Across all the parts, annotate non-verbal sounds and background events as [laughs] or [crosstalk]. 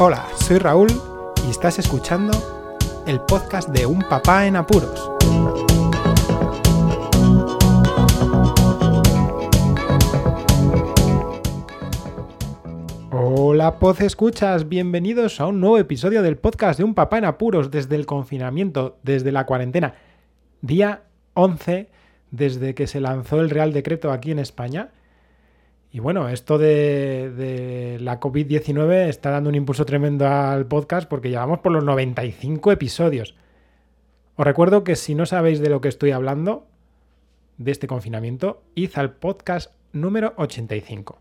Hola, soy Raúl y estás escuchando el podcast de Un Papá en Apuros. Hola, Poz Escuchas, bienvenidos a un nuevo episodio del podcast de Un Papá en Apuros desde el confinamiento, desde la cuarentena. Día 11 desde que se lanzó el Real Decreto aquí en España. Y bueno, esto de, la COVID-19 está dando un impulso tremendo al podcast porque llevamos por los 95 episodios. Os recuerdo que si no sabéis de lo que estoy hablando, de este confinamiento, id al podcast número 85.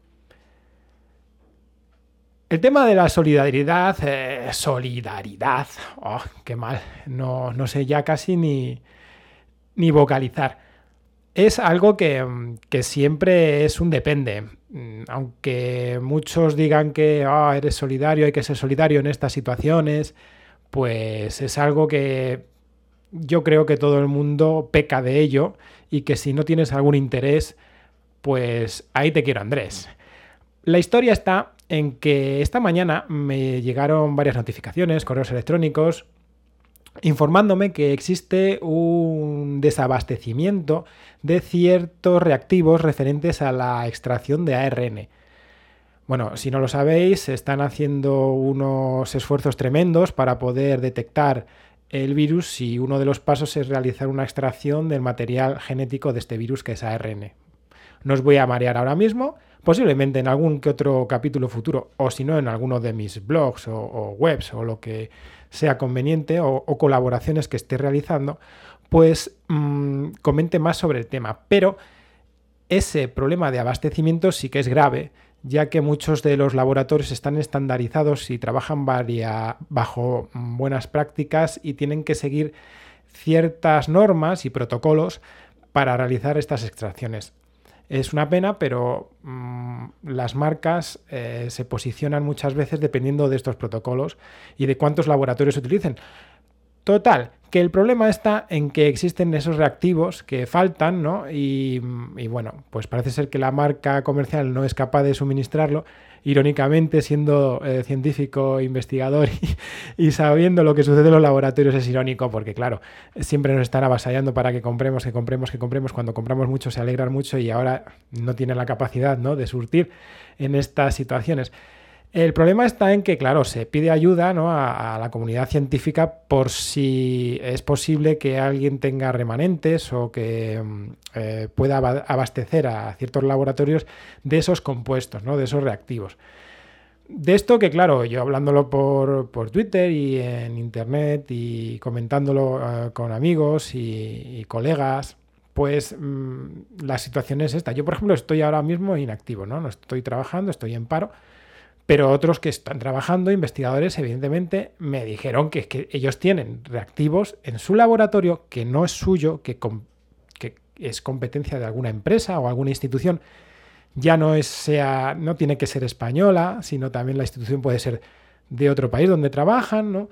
El tema de la solidaridad, eh, solidaridad, oh, qué mal, no, no sé ya casi ni, ni vocalizar es algo mm, que, siempre es un depende. Mm, aunque muchos digan que ah, eres solidario, hay que ser solidario en estas situaciones, pues es algo que yo creo que todo el mundo peca de ello y que si no tienes algún interés, pues ahí te quiero Andrés. La historia está en que esta mañana me llegaron varias notificaciones, correos electrónicos, informándome que existe un desabastecimiento de ciertos reactivos referentes a la extracción de ARN. Bueno, si no lo sabéis, están haciendo unos esfuerzos tremendos para poder detectar el virus y uno de los pasos es realizar una extracción del material genético de este virus que es ARN. No os voy a marear ahora mismo, posiblemente en algún que otro capítulo futuro, o si no en alguno de mis blogs o, webs o lo que sea conveniente o, colaboraciones que esté realizando, pues mm, comente más sobre el tema. Pero ese problema de abastecimiento sí que es grave, ya que muchos de los laboratorios están estandarizados y trabajan bajo buenas prácticas y tienen que seguir ciertas normas y protocolos para realizar estas extracciones. Es una pena, pero mm, las marcas eh, se posicionan muchas veces dependiendo de estos protocolos y de cuántos laboratorios utilicen. Total, que el problema está en que existen esos reactivos que faltan, ¿no? Y, bueno, pues parece ser que la marca comercial no es capaz de suministrarlo irónicamente, siendo eh, científico, investigador [laughs] y, sabiendo lo que sucede en los laboratorios es irónico, porque claro, siempre nos están avasallando para que compremos, que compremos, que compremos. Cuando compramos mucho se alegran mucho y ahora no tienen la capacidad ¿no? de surtir en estas situaciones. El problema está en que, claro, se pide ayuda a, la comunidad científica por si es posible que alguien tenga remanentes o que mm, eh, pueda abastecer a ciertos laboratorios de esos compuestos, ¿no? de esos reactivos. De esto que, claro, yo hablándolo por, Twitter y en Internet y comentándolo eh, con amigos y, colegas, pues mm, la situación es esta. Yo, por ejemplo, estoy ahora mismo inactivo, ¿no? No estoy trabajando, estoy en paro pero otros que están trabajando, investigadores, evidentemente, me dijeron que, ellos tienen reactivos en su laboratorio que no es suyo, que, es competencia de alguna empresa o alguna institución. Ya no, es, sea, no tiene que ser española, sino también la institución puede ser de otro país donde trabajan,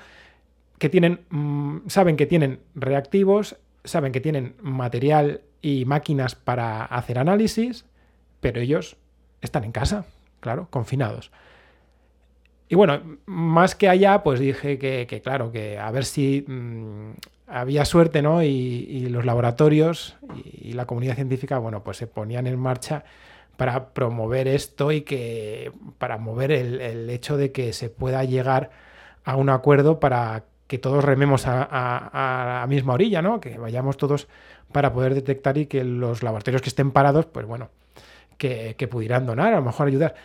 que tienen, mm, saben que tienen reactivos, saben que tienen material y máquinas para hacer análisis, pero ellos están en casa, claro, confinados. Y bueno, más que allá, pues dije que, claro, que a ver si mm, había suerte, ¿no? Y, los laboratorios y, la comunidad científica, bueno, pues se ponían en marcha para promover esto y que para mover el, hecho de que se pueda llegar a un acuerdo para que todos rememos a, la misma orilla, ¿no? Que vayamos todos para poder detectar y que los laboratorios que estén parados, pues bueno, que, que pudieran donar, a lo mejor ayudar.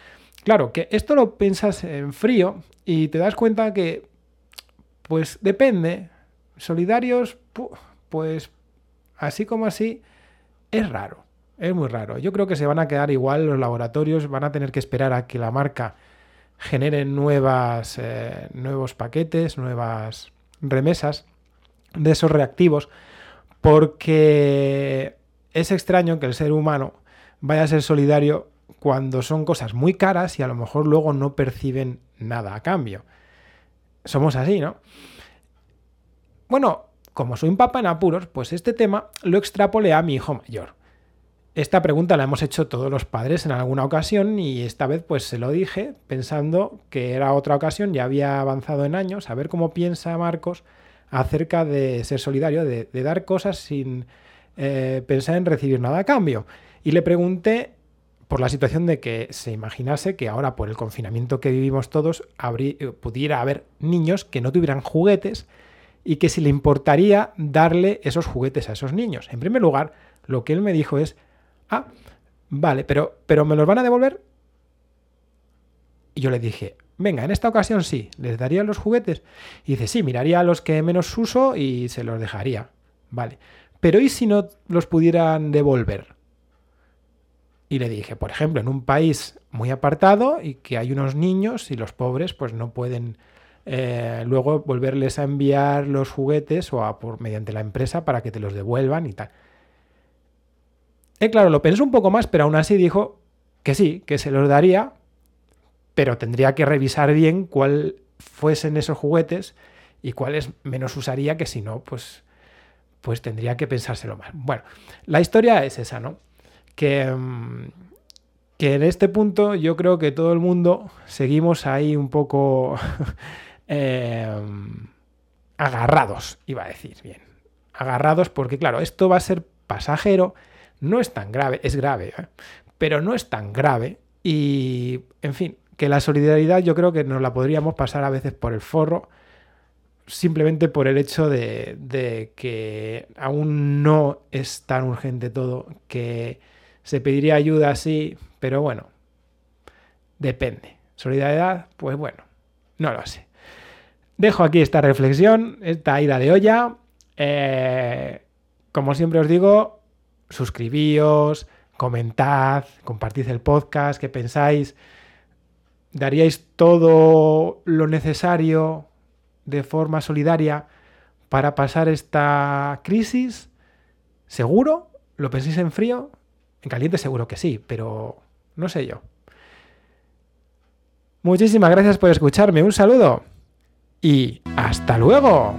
Claro, que esto lo piensas en frío y te das cuenta que, pues depende, solidarios, pues así como así, es raro, es muy raro. Yo creo que se van a quedar igual los laboratorios, van a tener que esperar a que la marca genere nuevas, eh, nuevos paquetes, nuevas remesas de esos reactivos, porque es extraño que el ser humano vaya a ser solidario cuando son cosas muy caras y a lo mejor luego no perciben nada a cambio. Somos así, ¿no? Bueno, como soy un papá en apuros, pues este tema lo extrapolé a mi hijo mayor. esta pregunta la hemos hecho todos los padres en alguna ocasión y esta vez pues se lo dije pensando que era otra ocasión, ya había avanzado en años, a ver cómo piensa Marcos acerca de ser solidario, de, dar cosas sin eh, pensar en recibir nada a cambio. Y le pregunté por la situación de que se imaginase que ahora por el confinamiento que vivimos todos eh, pudiera haber niños que no tuvieran juguetes y que si le importaría darle esos juguetes a esos niños. En primer lugar, lo que él me dijo es, ah, vale, pero, pero ¿me los van a devolver? Y yo le dije, venga, en esta ocasión sí, ¿les daría los juguetes? Y dice, sí, miraría a los que menos uso y se los dejaría. Vale, pero ¿y si no los pudieran devolver? Y le dije, por ejemplo, en un país muy apartado y que hay unos niños y los pobres pues no pueden eh, luego volverles a enviar los juguetes o a, por, mediante la empresa para que te los devuelvan y tal. Y claro, lo pensé un poco más, pero aún así dijo que sí, que se los daría, pero tendría que revisar bien cuál fuesen esos juguetes y cuáles menos usaría, que si no, pues, pues tendría que pensárselo más. Bueno, la historia es esa, ¿no? Que, mm, que en este punto yo creo que todo el mundo seguimos ahí un poco [laughs] Em, agarrados, iba a decir bien. Agarrados porque, claro, esto va a ser pasajero, no es tan grave, es grave, ¿eh? pero no es tan grave. Y, en fin, que la solidaridad yo creo que nos la podríamos pasar a veces por el forro, simplemente por el hecho de, de que aún no es tan urgente todo, que se pediría ayuda así, pero bueno, depende. Solidaridad, pues bueno, no lo sé. Dejo aquí esta reflexión, esta ida de olla. Eh, como siempre os digo, suscribíos, comentad, compartid el podcast, qué pensáis. ¿Daríais todo lo necesario de forma solidaria para pasar esta crisis? ¿Seguro? ¿Lo pensáis en frío? En caliente seguro que sí, pero no sé yo. Muchísimas gracias por escucharme. Un saludo y hasta luego.